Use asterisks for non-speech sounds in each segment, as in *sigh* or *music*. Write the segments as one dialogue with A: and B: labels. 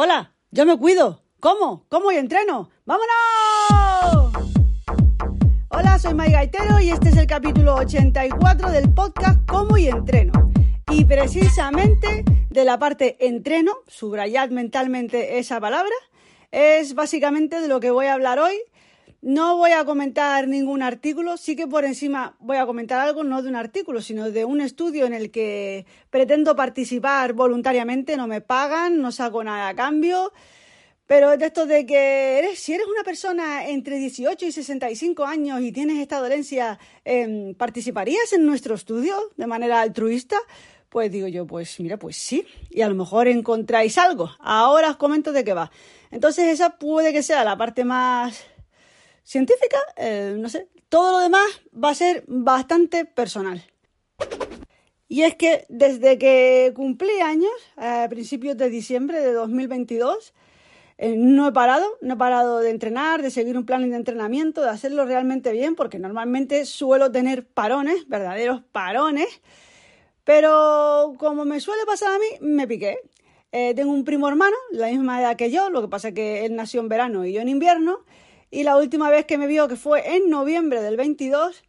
A: Hola, yo me cuido. ¿Cómo? ¿Cómo y entreno? ¡Vámonos! Hola, soy May Gaitero y este es el capítulo 84 del podcast Cómo y entreno. Y precisamente de la parte entreno, subrayad mentalmente esa palabra, es básicamente de lo que voy a hablar hoy no voy a comentar ningún artículo, sí que por encima voy a comentar algo, no de un artículo, sino de un estudio en el que pretendo participar voluntariamente, no me pagan, no saco nada a cambio, pero de esto de que eres, si eres una persona entre 18 y 65 años y tienes esta dolencia, em, ¿participarías en nuestro estudio de manera altruista? Pues digo yo, pues mira, pues sí, y a lo mejor encontráis algo. Ahora os comento de qué va. Entonces esa puede que sea la parte más científica, eh, no sé, todo lo demás va a ser bastante personal. Y es que desde que cumplí años, a principios de diciembre de 2022, eh, no he parado, no he parado de entrenar, de seguir un plan de entrenamiento, de hacerlo realmente bien, porque normalmente suelo tener parones, verdaderos parones, pero como me suele pasar a mí, me piqué. Eh, tengo un primo hermano, la misma edad que yo, lo que pasa es que él nació en verano y yo en invierno, y la última vez que me vio, que fue en noviembre del 22,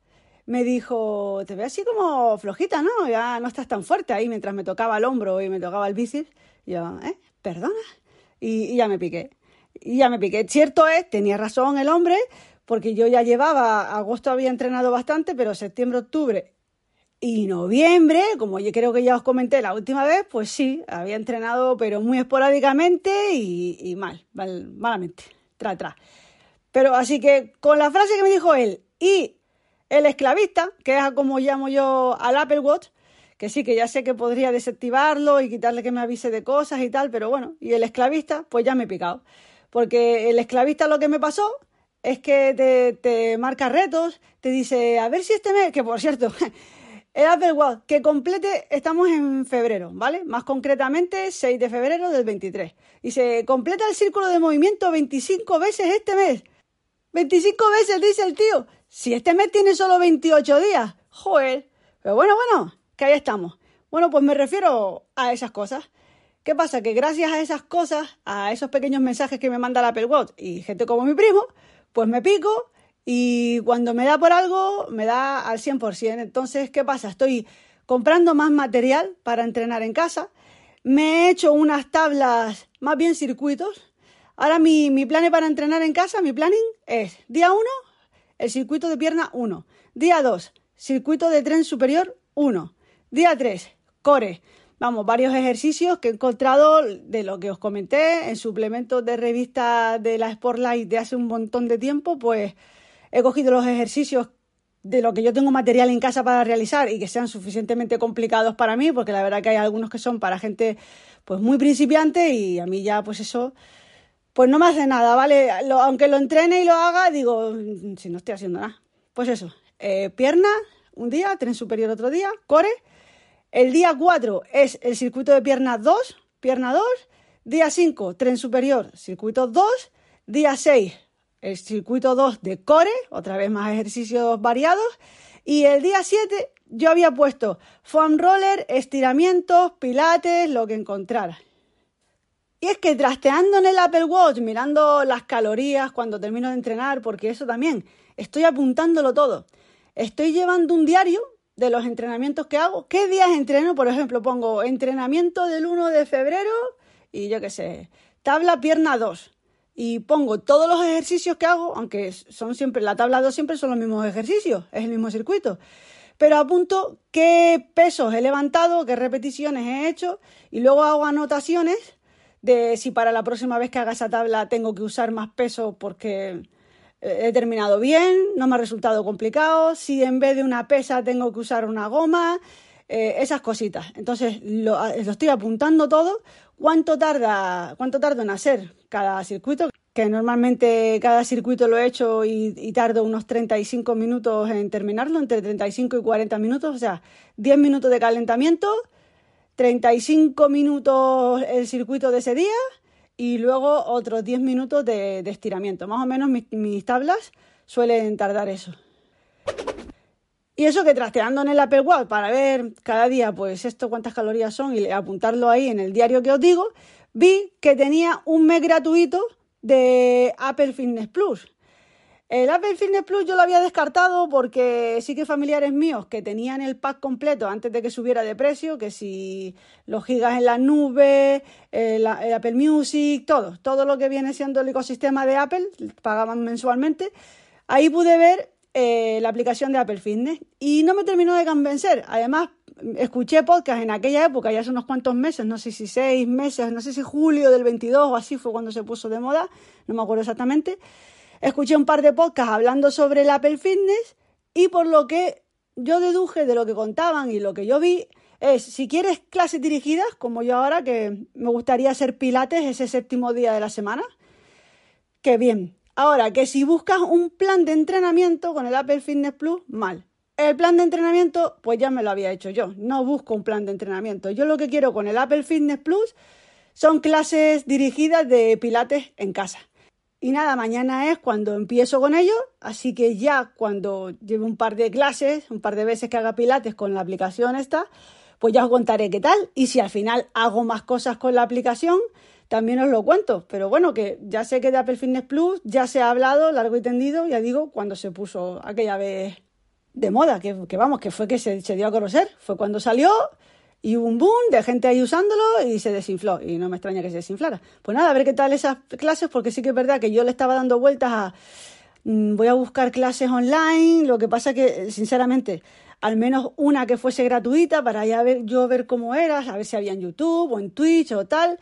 A: me dijo, te veo así como flojita, ¿no? Ya no estás tan fuerte ahí mientras me tocaba el hombro y me tocaba el bíceps. Y yo, ¿eh? ¿Perdona? Y, ya me piqué. Y ya me piqué. Cierto es, tenía razón el hombre, porque yo ya llevaba, agosto había entrenado bastante, pero septiembre, octubre y noviembre, como yo creo que ya os comenté la última vez, pues sí, había entrenado, pero muy esporádicamente y, mal, mal, malamente, tra, tra. Pero así que con la frase que me dijo él y el esclavista, que es como llamo yo al Apple Watch, que sí, que ya sé que podría desactivarlo y quitarle que me avise de cosas y tal, pero bueno, y el esclavista, pues ya me he picado. Porque el esclavista lo que me pasó es que te, te marca retos, te dice, a ver si este mes, que por cierto, *laughs* el Apple Watch que complete, estamos en febrero, ¿vale? Más concretamente, 6 de febrero del 23. Dice, completa el círculo de movimiento 25 veces este mes. 25 veces, dice el tío. Si este mes tiene solo 28 días. Joder. Pero bueno, bueno, que ahí estamos. Bueno, pues me refiero a esas cosas. ¿Qué pasa? Que gracias a esas cosas, a esos pequeños mensajes que me manda la Apple Watch y gente como mi primo, pues me pico y cuando me da por algo, me da al 100%. Entonces, ¿qué pasa? Estoy comprando más material para entrenar en casa. Me he hecho unas tablas, más bien circuitos, Ahora mi, mi plan para entrenar en casa, mi planning es día 1, el circuito de pierna 1. Día 2, circuito de tren superior 1. Día 3, core. Vamos, varios ejercicios que he encontrado de lo que os comenté en suplementos de revista de la Sportlight de hace un montón de tiempo, pues he cogido los ejercicios de lo que yo tengo material en casa para realizar y que sean suficientemente complicados para mí, porque la verdad que hay algunos que son para gente pues muy principiante y a mí ya pues eso pues no me hace nada, ¿vale? aunque lo entrene y lo haga, digo, si no estoy haciendo nada. Pues eso, eh, pierna un día, tren superior otro día, core. El día 4 es el circuito de pierna 2, pierna 2. Día 5, tren superior, circuito 2. Día 6, el circuito 2 de core, otra vez más ejercicios variados. Y el día 7 yo había puesto foam roller, estiramientos, pilates, lo que encontrara. Y es que trasteando en el Apple Watch, mirando las calorías cuando termino de entrenar, porque eso también, estoy apuntándolo todo. Estoy llevando un diario de los entrenamientos que hago. ¿Qué días entreno? Por ejemplo, pongo entrenamiento del 1 de febrero y yo qué sé, tabla pierna 2. Y pongo todos los ejercicios que hago, aunque son siempre, la tabla 2 siempre son los mismos ejercicios, es el mismo circuito. Pero apunto qué pesos he levantado, qué repeticiones he hecho y luego hago anotaciones de si para la próxima vez que haga esa tabla tengo que usar más peso porque eh, he terminado bien, no me ha resultado complicado, si en vez de una pesa tengo que usar una goma, eh, esas cositas. Entonces lo, estoy apuntando todo. ¿Cuánto tarda, cuánto tardo en hacer cada circuito? Que normalmente cada circuito lo he hecho y, y tardo unos 35 minutos en terminarlo, entre 35 y 40 minutos, o sea, 10 minutos de calentamiento, 35 minutos el circuito de ese día y luego otros 10 minutos de, estiramiento. Más o menos mis, tablas suelen tardar eso. Y eso que trasteando en el Apple Watch para ver cada día, pues esto cuántas calorías son y apuntarlo ahí en el diario que os digo, vi que tenía un mes gratuito de Apple Fitness Plus. El Apple Fitness Plus yo lo había descartado porque sí que familiares míos que tenían el pack completo antes de que subiera de precio, que si los gigas en la nube, el, Apple Music, todo, todo lo que viene siendo el ecosistema de Apple, pagaban mensualmente. Ahí pude ver eh, la aplicación de Apple Fitness y no me terminó de convencer. Además, escuché podcast en aquella época, ya hace unos cuantos meses, no sé si seis meses, no sé si julio del 22 o así fue cuando se puso de moda, no me acuerdo exactamente escuché un par de podcasts hablando sobre el Apple Fitness y por lo que yo deduje de lo que contaban y lo que yo vi es, si quieres clases dirigidas, como yo ahora, que me gustaría hacer pilates ese séptimo día de la semana, que bien. Ahora, que si buscas un plan de entrenamiento con el Apple Fitness Plus, mal. El plan de entrenamiento, pues ya me lo había hecho yo. No busco un plan de entrenamiento. Yo lo que quiero con el Apple Fitness Plus son clases dirigidas de pilates en casa. Y nada, mañana es cuando empiezo con ello, así que ya cuando lleve un par de clases, un par de veces que haga pilates con la aplicación esta, pues ya os contaré qué tal. Y si al final hago más cosas con la aplicación, también os lo cuento. Pero bueno, que ya sé que de Apple Fitness Plus ya se ha hablado largo y tendido, ya digo, cuando se puso aquella vez de moda, que, vamos, que fue que se, se dio a conocer, fue cuando salió y un boom de gente ahí usándolo y se desinfló. Y no me extraña que se desinflara. Pues nada, a ver qué tal esas clases, porque sí que es verdad que yo le estaba dando vueltas a. Mm, voy a buscar clases online. Lo que pasa que, sinceramente, al menos una que fuese gratuita para ya ver, yo ver cómo era, a ver si había en YouTube o en Twitch o tal.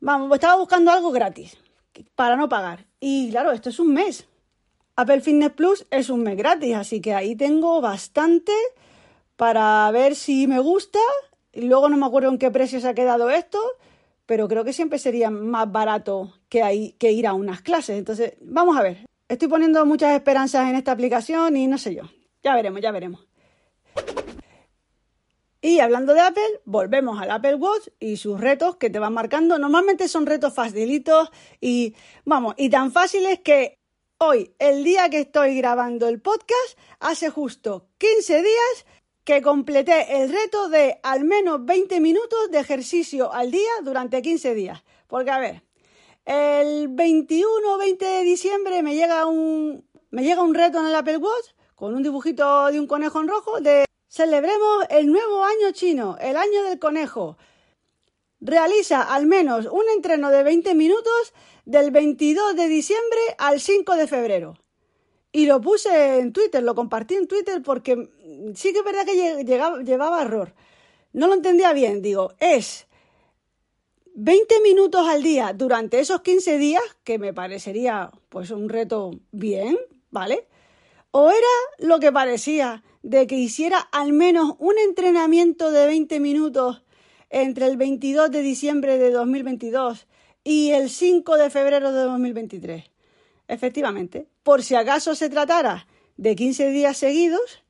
A: Vamos, estaba buscando algo gratis para no pagar. Y claro, esto es un mes. Apple Fitness Plus es un mes gratis, así que ahí tengo bastante para ver si me gusta y luego no me acuerdo en qué precio se ha quedado esto, pero creo que siempre sería más barato que, ir a unas clases. Entonces, vamos a ver. Estoy poniendo muchas esperanzas en esta aplicación y no sé yo. Ya veremos, ya veremos. Y hablando de Apple, volvemos al Apple Watch y sus retos que te van marcando. Normalmente son retos facilitos y, vamos, y tan fáciles que hoy, el día que estoy grabando el podcast, hace justo 15 días que completé el reto de al menos 20 minutos de ejercicio al día durante 15 días. Porque, a ver, el 21 o 20 de diciembre me llega un, me llega un reto en el Apple Watch con un dibujito de un conejo en rojo de celebremos el nuevo año chino, el año del conejo. Realiza al menos un entreno de 20 minutos del 22 de diciembre al 5 de febrero. Y lo puse en Twitter, lo compartí en Twitter porque sí que es verdad que llevaba error. No lo entendía bien. Digo, es 20 minutos al día durante esos 15 días, que me parecería pues un reto bien, ¿vale? O era lo que parecía de que hiciera al menos un entrenamiento de 20 minutos entre el 22 de diciembre de 2022 y el 5 de febrero de 2023. Efectivamente, por si acaso se tratara de 15 días seguidos,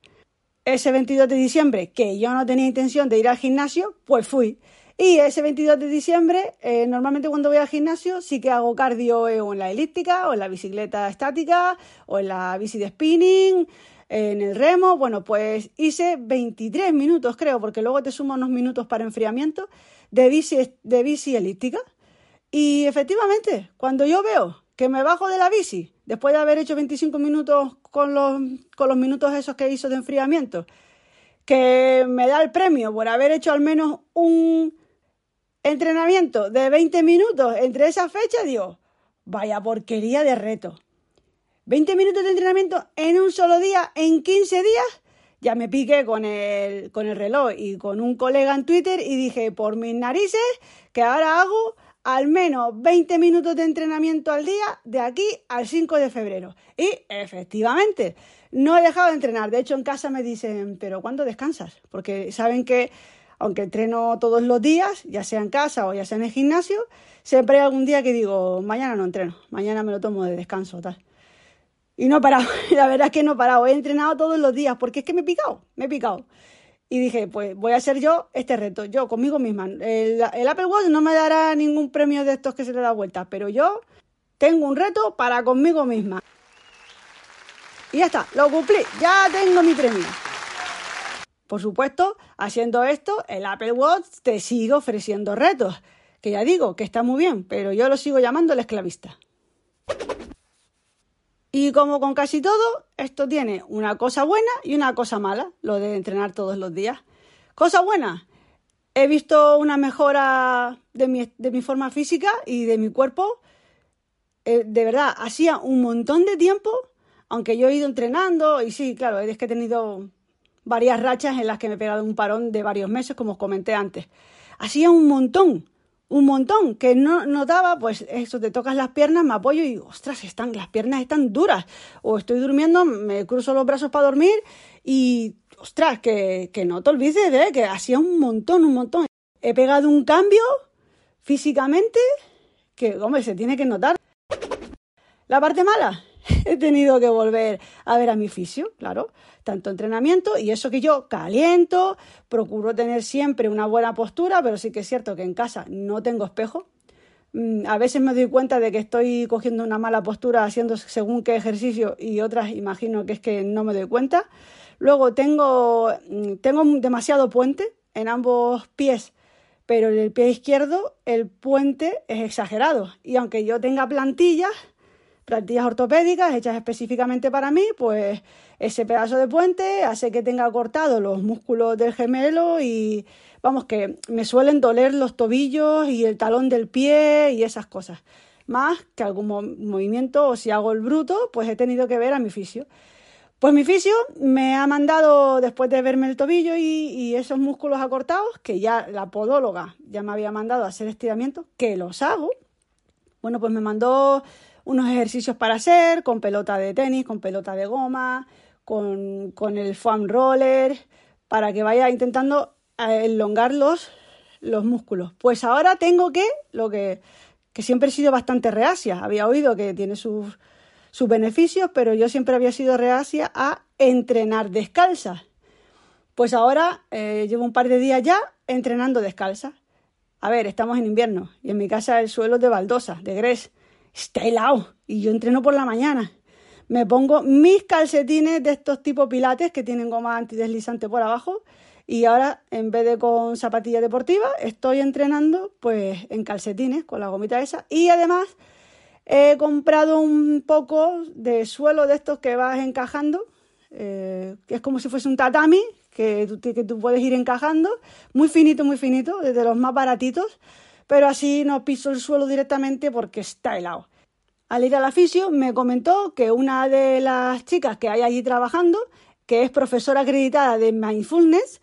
A: ese 22 de diciembre, que yo no tenía intención de ir al gimnasio, pues fui. Y ese 22 de diciembre, eh, normalmente cuando voy al gimnasio, sí que hago cardio o en la elíptica, o en la bicicleta estática, o en la bici de spinning, en el remo. Bueno, pues hice 23 minutos, creo, porque luego te sumo unos minutos para enfriamiento, de bici, de bici elíptica. Y efectivamente, cuando yo veo que me bajo de la bici después de haber hecho 25 minutos con los, con los minutos esos que hizo de enfriamiento, que me da el premio por haber hecho al menos un entrenamiento de 20 minutos entre esas fechas, digo, vaya porquería de reto. 20 minutos de entrenamiento en un solo día, en 15 días, ya me piqué con el, con el reloj y con un colega en Twitter y dije, por mis narices, que ahora hago al menos 20 minutos de entrenamiento al día de aquí al 5 de febrero. Y efectivamente, no he dejado de entrenar. De hecho, en casa me dicen, pero ¿cuándo descansas? Porque saben que, aunque entreno todos los días, ya sea en casa o ya sea en el gimnasio, siempre hay algún día que digo, mañana no entreno, mañana me lo tomo de descanso, tal. Y no he parado, *laughs* la verdad es que no he parado, he entrenado todos los días porque es que me he picado, me he picado. Y dije, pues voy a hacer yo este reto, yo conmigo misma. El, Apple Watch no me dará ningún premio de estos que se le da vuelta, pero yo tengo un reto para conmigo misma. Y ya está, lo cumplí, ya tengo mi premio. Por supuesto, haciendo esto, el Apple Watch te sigue ofreciendo retos. que ya digo que está muy bien, pero yo lo sigo llamando el esclavista. Y como con casi todo, esto tiene una cosa buena y una cosa mala, lo de entrenar todos los días. Cosa buena, he visto una mejora de mi, forma física y de mi cuerpo. Eh, de verdad, hacía un montón de tiempo, aunque yo he ido entrenando y sí, claro, es que he tenido varias rachas en las que me he pegado un parón de varios meses, como os comenté antes. Hacía un montón un montón, que no notaba, pues eso, te tocas las piernas, me apoyo y, ostras, están, las piernas están duras. O estoy durmiendo, me cruzo los brazos para dormir y, ostras, que, que no te olvides de que hacía un montón, un montón. He pegado un cambio físicamente que, hombre, se tiene que notar. La parte mala, *laughs* he tenido que volver a ver a mi fisio, claro, tanto entrenamiento y eso que yo caliento, procuro tener siempre una buena postura, pero sí que es cierto que en casa no tengo espejo. Mm, a veces me doy cuenta de que estoy cogiendo una mala postura haciendo según qué ejercicio y otras imagino que es que no me doy cuenta. Luego tengo, mm, tengo demasiado puente en ambos pies, pero en el pie izquierdo el puente es exagerado y aunque yo tenga plantillas, plantillas ortopédicas hechas específicamente para mí, pues ese pedazo de puente hace que tenga cortados los músculos del gemelo y vamos que me suelen doler los tobillos y el talón del pie y esas cosas. Más que algún movimiento o si hago el bruto, pues he tenido que ver a mi fisio. Pues mi fisio me ha mandado, después de verme el tobillo y, esos músculos acortados, que ya la podóloga ya me había mandado a hacer estiramientos, que los hago. Bueno, pues me mandó unos ejercicios para hacer con pelota de tenis, con pelota de goma, con, el foam roller, para que vaya intentando eh, elongar los, los músculos. Pues ahora tengo que, lo que, que siempre he sido bastante reacia, había oído que tiene sus, sus beneficios, pero yo siempre había sido reacia a entrenar descalza. Pues ahora eh, llevo un par de días ya entrenando descalza. A ver, estamos en invierno y en mi casa el suelo es de baldosa, de grés está helado y yo entreno por la mañana. Me pongo mis calcetines de estos tipos pilates que tienen goma antideslizante por abajo y ahora en vez de con zapatillas deportivas estoy entrenando pues en calcetines con la gomita esa. Y además he comprado un poco de suelo de estos que vas encajando eh, que es como si fuese un tatami que tú, que tú puedes ir encajando. Muy finito muy finito desde los más baratitos pero así no piso el suelo directamente porque está helado. Al ir al aficio me comentó que una de las chicas que hay allí trabajando, que es profesora acreditada de mindfulness,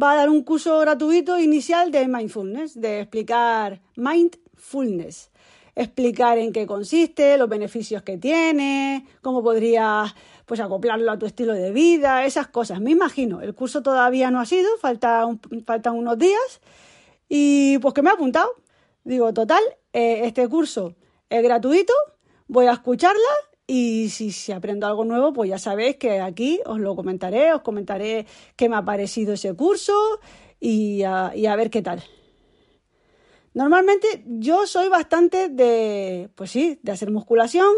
A: va a dar un curso gratuito inicial de mindfulness, de explicar mindfulness, explicar en qué consiste, los beneficios que tiene, cómo podrías pues acoplarlo a tu estilo de vida, esas cosas. Me imagino, el curso todavía no ha sido, falta faltan unos días y pues que me ha apuntado. Digo, total, eh, este curso es gratuito, voy a escucharla y si, si, aprendo algo nuevo, pues ya sabéis que aquí os lo comentaré, os comentaré qué me ha parecido ese curso y a, y a ver qué tal. Normalmente yo soy bastante de, pues sí, de hacer musculación,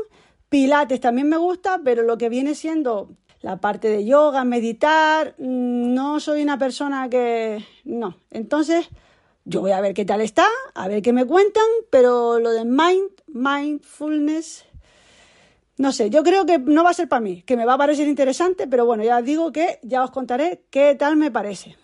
A: pilates también me gusta, pero lo que viene siendo la parte de yoga, meditar, mm, no soy una persona que... no. Entonces, yo voy a ver qué tal está, a ver qué me cuentan, pero lo de mind, mindfulness, no sé, yo creo que no va a ser para mí, que me va a parecer interesante, pero bueno, ya digo que ya os contaré qué tal me parece.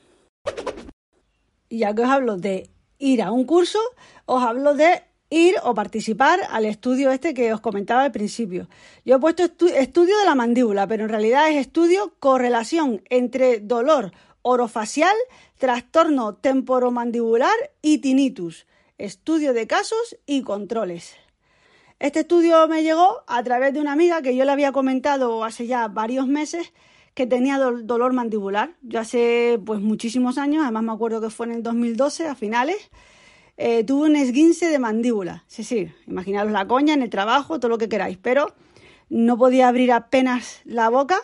A: Y ya que os hablo de ir a un curso, os hablo de ir o participar al estudio este que os comentaba al principio. Yo he puesto estudio de la mandíbula, pero en realidad es estudio correlación entre dolor orofacial, trastorno temporomandibular y tinnitus, estudio de casos y controles. Este estudio me llegó a través de una amiga que yo le había comentado hace ya varios meses que tenía dolor mandibular. Yo hace pues muchísimos años, además me acuerdo que fue en el 2012, a finales, eh, tuve un esguince de mandíbula. Sí, sí, imaginaros la coña en el trabajo, todo lo que queráis, pero no podía abrir apenas la boca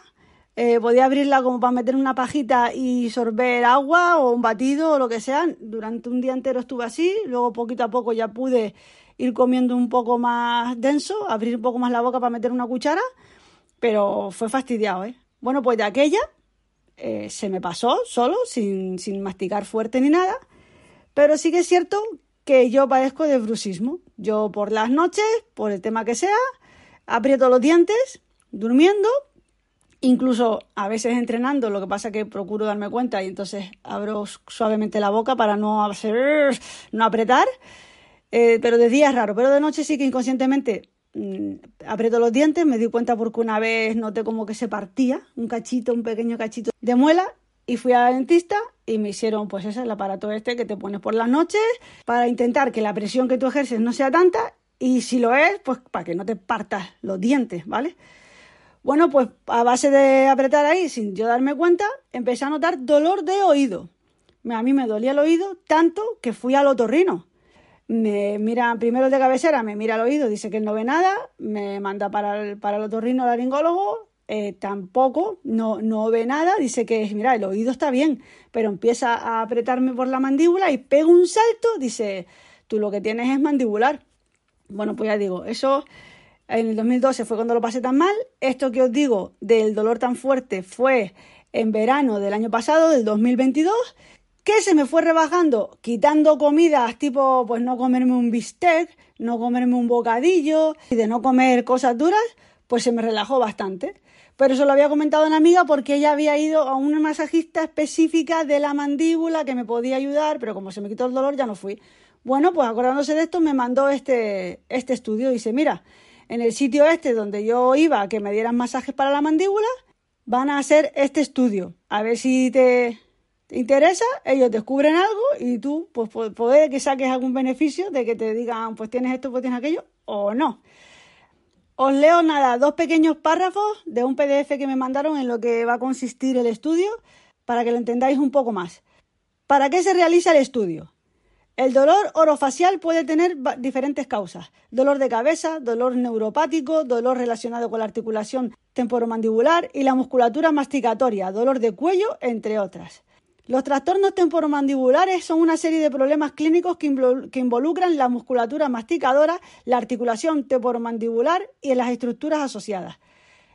A: eh, podía abrirla como para meter una pajita y sorber agua o un batido o lo que sea. Durante un día entero estuve así, luego poquito a poco ya pude ir comiendo un poco más denso, abrir un poco más la boca para meter una cuchara, pero fue fastidiado, ¿eh? Bueno, pues de aquella eh, se me pasó solo, sin, sin masticar fuerte ni nada, pero sí que es cierto que yo padezco de bruxismo. Yo por las noches, por el tema que sea, aprieto los dientes, durmiendo, incluso a veces entrenando, lo que pasa que procuro darme cuenta y entonces abro suavemente la boca para no hacer, no apretar. Eh, pero de día es raro, pero de noche sí que inconscientemente mm, aprieto los dientes, me di cuenta porque una vez noté como que se partía un cachito, un pequeño cachito de muela y fui a la dentista y me hicieron pues ese el aparato este que te pones por las noches para intentar que la presión que tú ejerces no sea tanta y si lo es, pues para que no te partas los dientes, ¿vale? Bueno, pues a base de apretar ahí sin yo darme cuenta, empecé a notar dolor de oído. A mí me dolía el oído tanto que fui al otorrino me mira, primero el de cabecera me mira el oído, dice que no ve nada, me manda para el, para el otorrino laringólogo, eh, tampoco, no, no ve nada, dice que, mira, el oído está bien, pero empieza a apretarme por la mandíbula y pega un salto, dice, tú lo que tienes es mandibular. Bueno, pues ya digo, eso en el 2012 fue cuando lo pasé tan mal, esto que os digo del dolor tan fuerte fue en verano del año pasado, del 2022, que se me fue rebajando quitando comidas tipo pues no comerme un bistec, no comerme un bocadillo y de no comer cosas duras, pues se me relajó bastante. Pero eso lo había comentado una amiga porque ella había ido a una masajista específica de la mandíbula que me podía ayudar, pero como se me quitó el dolor ya no fui. Bueno, pues acordándose de esto me mandó este, este estudio. Dice, mira, en el sitio este donde yo iba a que me dieran masajes para la mandíbula, van a hacer este estudio. A ver si te, te interesa, ellos descubren algo y tú, pues puede que saques algún beneficio de que te digan, pues tienes esto, pues tienes aquello, o no. Os leo nada, dos pequeños párrafos de un PDF que me mandaron en lo que va a consistir el estudio para que lo entendáis un poco más. ¿Para qué se realiza el estudio? El dolor orofacial puede tener diferentes causas. Dolor de cabeza, dolor neuropático, dolor relacionado con la articulación temporomandibular y la musculatura masticatoria, dolor de cuello, entre otras. Los trastornos temporomandibulares son una serie de problemas clínicos que, involucran la musculatura masticadora, la articulación temporomandibular y las estructuras asociadas.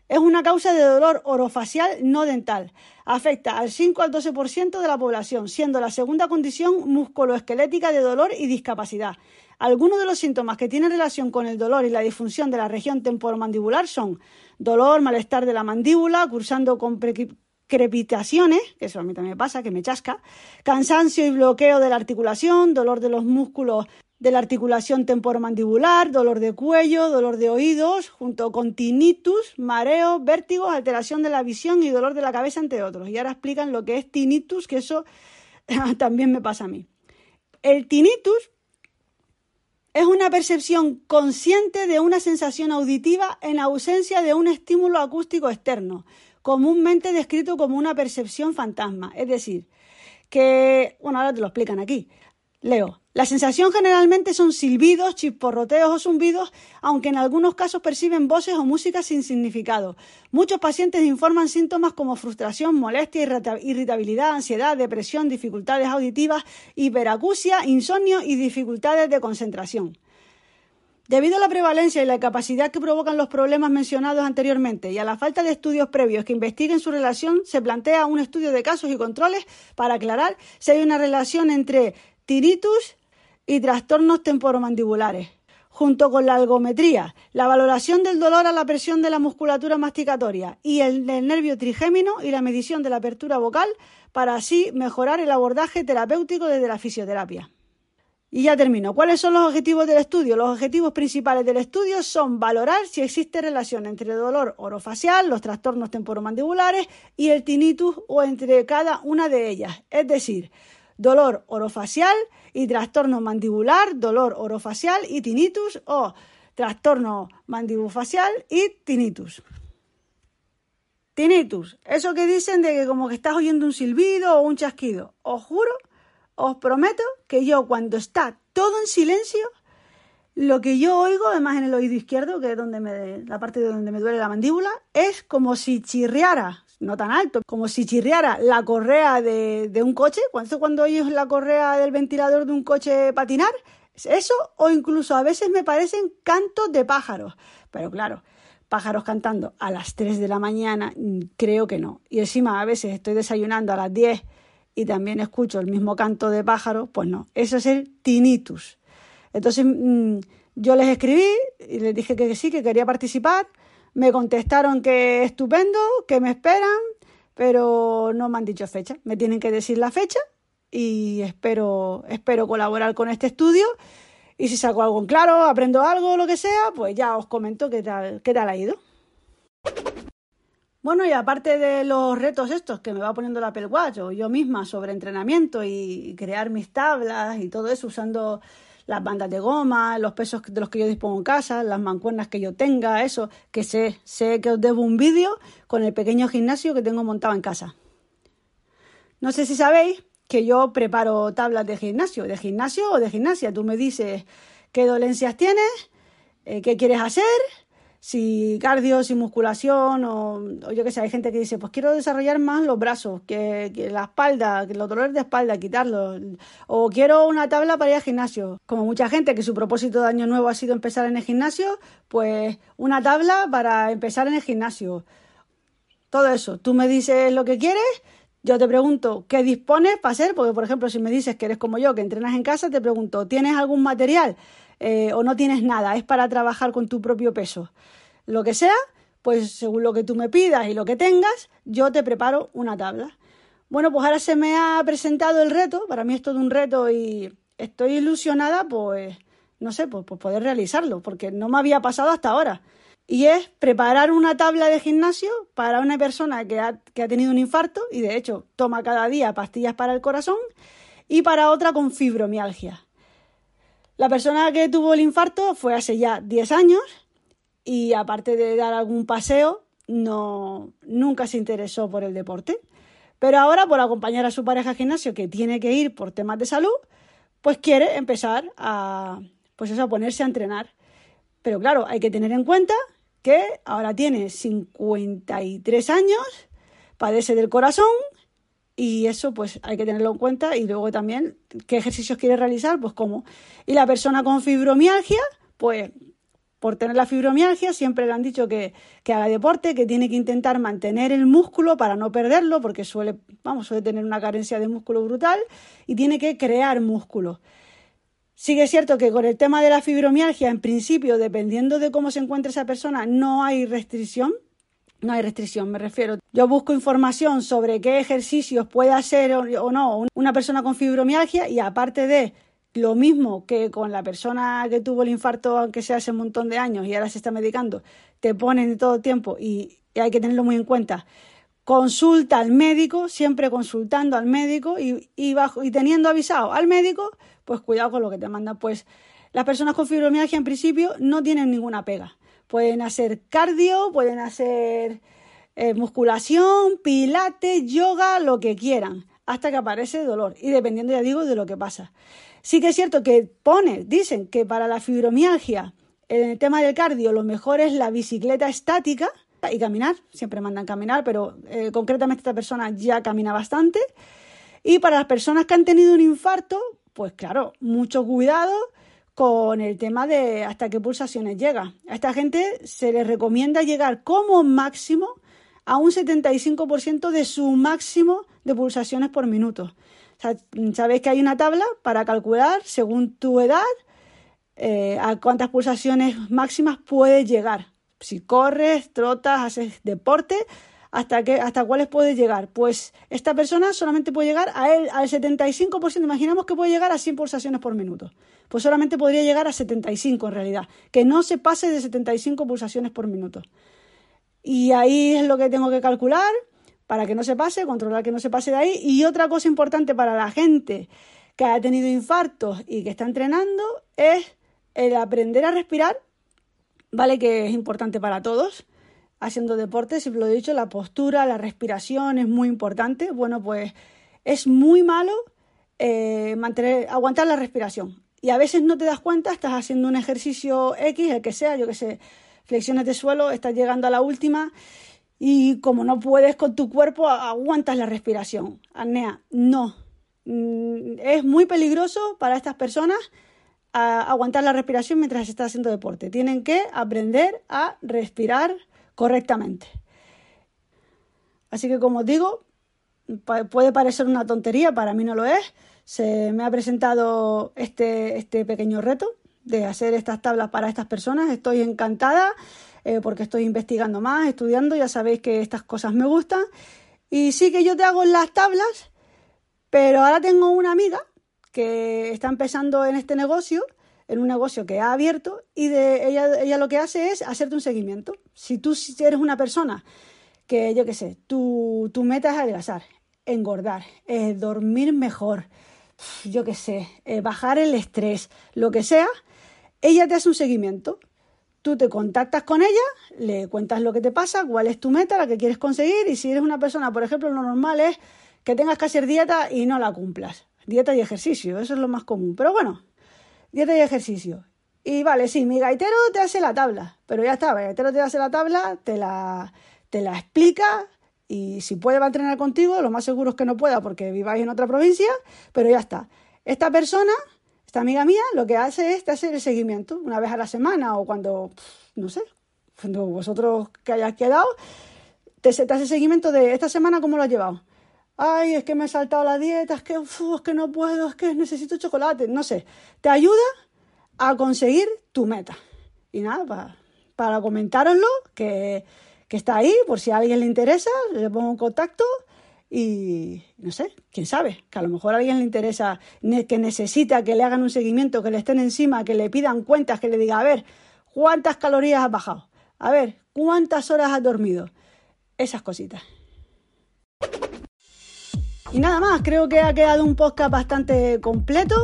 A: Es una causa de dolor orofacial no dental. Afecta al 5 al 12% de la población, siendo la segunda condición musculoesquelética de dolor y discapacidad. Algunos de los síntomas que tienen relación con el dolor y la disfunción de la región temporomandibular son dolor, malestar de la mandíbula, cursando con crepitaciones, que eso a mí también me pasa, que me chasca, cansancio y bloqueo de la articulación, dolor de los músculos de la articulación temporomandibular, dolor de cuello, dolor de oídos, junto con tinnitus, mareo, vértigos, alteración de la visión y dolor de la cabeza, entre otros. Y ahora explican lo que es tinnitus, que eso *laughs* también me pasa a mí. El tinnitus es una percepción consciente de una sensación auditiva en ausencia de un estímulo acústico externo comúnmente descrito como una percepción fantasma. Es decir, que, bueno, ahora te lo explican aquí. Leo. La sensación generalmente son silbidos, chisporroteos o zumbidos, aunque en algunos casos perciben voces o música sin significado. Muchos pacientes informan síntomas como frustración, molestia, irritabilidad, ansiedad, depresión, dificultades auditivas, hiperacusia, insomnio y dificultades de concentración. Debido a la prevalencia y la capacidad que provocan los problemas mencionados anteriormente y a la falta de estudios previos que investiguen su relación, se plantea un estudio de casos y controles para aclarar si hay una relación entre tiritus y trastornos temporomandibulares. Junto con la algometría, la valoración del dolor a la presión de la musculatura masticatoria y el del nervio trigémino y la medición de la apertura vocal para así mejorar el abordaje terapéutico desde la fisioterapia. Y ya termino. ¿Cuáles son los objetivos del estudio? Los objetivos principales del estudio son valorar si existe relación entre el dolor orofacial, los trastornos temporomandibulares y el tinnitus o entre cada una de ellas. Es decir, dolor orofacial y trastorno mandibular, dolor orofacial y tinnitus o trastorno mandibufacial y tinnitus. Tinnitus, eso que dicen de que como que estás oyendo un silbido o un chasquido. Os juro os prometo que yo cuando está todo en silencio, lo que yo oigo, además en el oído izquierdo, que es donde me, la parte de donde me duele la mandíbula, es como si chirriara, no tan alto, como si chirriara la correa de, un coche. Cuando, cuando oyes la correa del ventilador de un coche patinar, eso, o incluso a veces me parecen cantos de pájaros. Pero claro, pájaros cantando a las 3 de la mañana, mm, creo que no. Y encima a veces estoy desayunando a las 10 y también escucho el mismo canto de pájaro, pues no, eso es el tinnitus. Entonces mm, yo les escribí y les dije que sí, que quería participar. Me contestaron que estupendo, que me esperan, pero no me han dicho fecha. Me tienen que decir la fecha y espero, espero colaborar con este estudio. Y si saco algo en claro, aprendo algo, lo que sea, pues ya os comento qué tal, qué tal ha ido. Bueno, y aparte de los retos estos que me va poniendo la Apple o yo misma sobre entrenamiento y crear mis tablas y todo eso usando las bandas de goma, los pesos de los que yo dispongo en casa, las mancuernas que yo tenga, eso, que sé, sé que os debo un vídeo con el pequeño gimnasio que tengo montado en casa. No sé si sabéis que yo preparo tablas de gimnasio, de gimnasio o de gimnasia. Tú me dices qué dolencias tienes, eh, qué quieres hacer si cardio, si musculación o, yo qué sé, hay gente que dice, pues quiero desarrollar más los brazos, que, la espalda, que los dolores de espalda, quitarlos, o quiero una tabla para ir al gimnasio. Como mucha gente que su propósito de año nuevo ha sido empezar en el gimnasio, pues una tabla para empezar en el gimnasio. Todo eso, tú me dices lo que quieres, yo te pregunto qué dispones para hacer, porque por ejemplo, si me dices que eres como yo, que entrenas en casa, te pregunto, ¿tienes algún material? Eh, o no tienes nada, es para trabajar con tu propio peso. Lo que sea, pues según lo que tú me pidas y lo que tengas, yo te preparo una tabla. Bueno, pues ahora se me ha presentado el reto, para mí es todo un reto y estoy ilusionada, pues, no sé, pues, pues poder realizarlo, porque no me había pasado hasta ahora. Y es preparar una tabla de gimnasio para una persona que ha, que ha tenido un infarto y de hecho toma cada día pastillas para el corazón y para otra con fibromialgia. La persona que tuvo el infarto fue hace ya 10 años y aparte de dar algún paseo, no, nunca se interesó por el deporte. Pero ahora, por acompañar a su pareja al gimnasio, que tiene que ir por temas de salud, pues quiere empezar a, pues eso, a ponerse a entrenar. Pero claro, hay que tener en cuenta que ahora tiene 53 años, padece del corazón y eso pues hay que tenerlo en cuenta y luego también qué ejercicios quiere realizar, pues cómo. Y la persona con fibromialgia, pues por tener la fibromialgia siempre le han dicho que, que, haga deporte, que tiene que intentar mantener el músculo para no perderlo, porque suele, vamos, suele tener una carencia de músculo brutal y tiene que crear músculo. Sí cierto que con el tema de la fibromialgia, en principio, dependiendo de cómo se encuentre esa persona, no hay restricción, no hay restricción, me refiero. Yo busco información sobre qué ejercicios puede hacer o no una persona con fibromialgia y aparte de lo mismo que con la persona que tuvo el infarto, aunque sea hace un montón de años y ahora se está medicando, te ponen todo el tiempo y, hay que tenerlo muy en cuenta. Consulta al médico, siempre consultando al médico y, y, bajo, y teniendo avisado al médico, pues cuidado con lo que te manda. Pues las personas con fibromialgia en principio no tienen ninguna pega. Pueden hacer cardio, pueden hacer eh, musculación, pilates, yoga, lo que quieran, hasta que aparece dolor. Y dependiendo, ya digo, de lo que pasa. Sí que es cierto que pone, dicen que para la fibromialgia, en el tema del cardio, lo mejor es la bicicleta estática y caminar. Siempre mandan caminar, pero eh, concretamente esta persona ya camina bastante. Y para las personas que han tenido un infarto, pues claro, mucho cuidado con el tema de hasta qué pulsaciones llega. A esta gente se les recomienda llegar como máximo a un 75% de su máximo de pulsaciones por minuto. Sabéis que hay una tabla para calcular según tu edad eh, a cuántas pulsaciones máximas puedes llegar. Si corres, trotas, haces deporte, hasta, qué, hasta cuáles puedes llegar. Pues esta persona solamente puede llegar a él, al 75%, imaginamos que puede llegar a 100 pulsaciones por minuto pues solamente podría llegar a 75 en realidad, que no se pase de 75 pulsaciones por minuto. Y ahí es lo que tengo que calcular para que no se pase, controlar que no se pase de ahí. Y otra cosa importante para la gente que ha tenido infartos y que está entrenando es el aprender a respirar, ¿vale? Que es importante para todos. Haciendo deporte, siempre lo he dicho, la postura, la respiración es muy importante. Bueno, pues es muy malo eh, mantener, aguantar la respiración y a veces no te das cuenta, estás haciendo un ejercicio X, el que sea, yo que sé, flexiones de suelo, estás llegando a la última y como no puedes con tu cuerpo, aguantas la respiración. Arnea, no. Mm, es muy peligroso para estas personas aguantar la respiración mientras está haciendo deporte. Tienen que aprender a respirar correctamente. Así que como digo, puede parecer una tontería, para mí no lo es, se me ha presentado este, este pequeño reto de hacer estas tablas para estas personas. Estoy encantada eh, porque estoy investigando más, estudiando, ya sabéis que estas cosas me gustan. Y sí que yo te hago las tablas, pero ahora tengo una amiga que está empezando en este negocio, en un negocio que ha abierto, y de ella, ella lo que hace es hacerte un seguimiento. Si tú eres una persona que, yo qué sé, tu, tu meta es adelgazar, engordar, eh, dormir mejor, yo qué sé, eh, bajar el estrés, lo que sea, ella te hace un seguimiento. Tú te contactas con ella, le cuentas lo que te pasa, cuál es tu meta, la que quieres conseguir, y si eres una persona, por ejemplo, lo normal es que tengas que hacer dieta y no la cumplas. Dieta y ejercicio, eso es lo más común. Pero bueno, dieta y ejercicio. Y vale, sí, mi gaitero te hace la tabla, pero ya está, mi gaitero te hace la tabla, te la, te la explica, y si puede va a entrenar contigo, lo más seguro es que no pueda porque viváis en otra provincia, pero ya está. Esta persona, esta amiga mía, lo que hace es hacer el seguimiento una vez a la semana o cuando, no sé, cuando vosotros que hayáis quedado, te, te hace seguimiento de esta semana cómo lo has llevado. Ay, es que me he saltado la dieta, es que, es que no puedo, es que necesito chocolate, no sé. Te ayuda a conseguir tu meta. Y nada, para, para comentároslo, que que está ahí, por si a alguien le interesa, le pongo en contacto y no sé, quién sabe, que a lo mejor a alguien le interesa, que necesita que le hagan un seguimiento, que le estén encima, que le pidan cuentas, que le diga, a ver, ¿cuántas calorías has bajado? A ver, ¿cuántas horas has dormido? Esas cositas. Y nada más, creo que ha quedado un podcast bastante completo.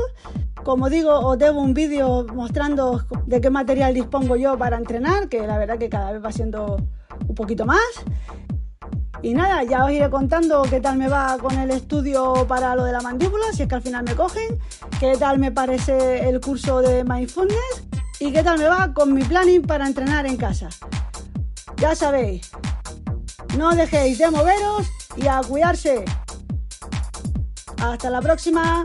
A: Como digo, os debo un vídeo mostrando de qué material dispongo yo para entrenar, que la verdad que cada vez va siendo un poquito más. Y nada, ya os iré contando qué tal me va con el estudio para lo de la mandíbula, si es que al final me cogen, qué tal me parece el curso de Mindfulness y qué tal me va con mi planning para entrenar en casa. Ya sabéis, no dejéis de moveros y a cuidarse. Hasta la próxima.